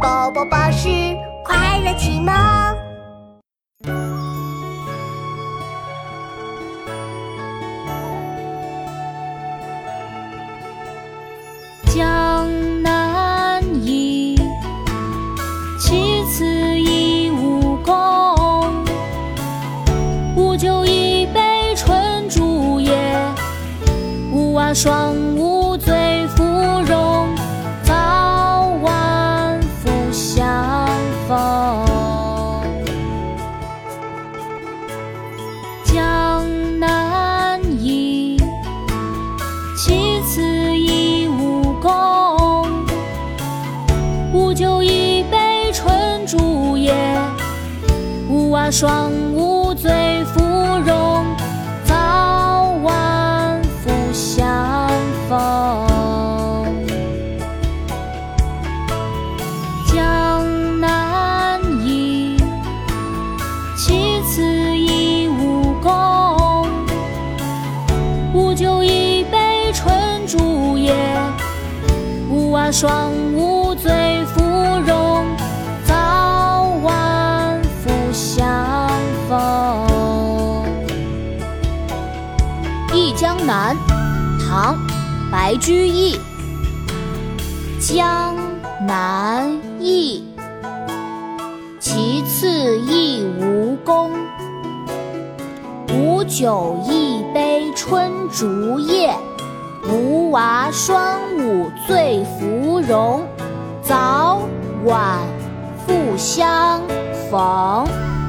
宝宝巴士快乐启蒙。江南忆，其次忆吴宫。吴酒一杯春竹叶，吴娃双舞吴娃双舞醉芙蓉。早晚复相逢。江南忆，其次忆吴宫。吴酒一杯春竹叶，吴娃双忆江南》唐·白居易。江南忆，其次忆吴宫。吴酒一杯春竹叶，吴娃双舞醉芙蓉。早晚复相逢。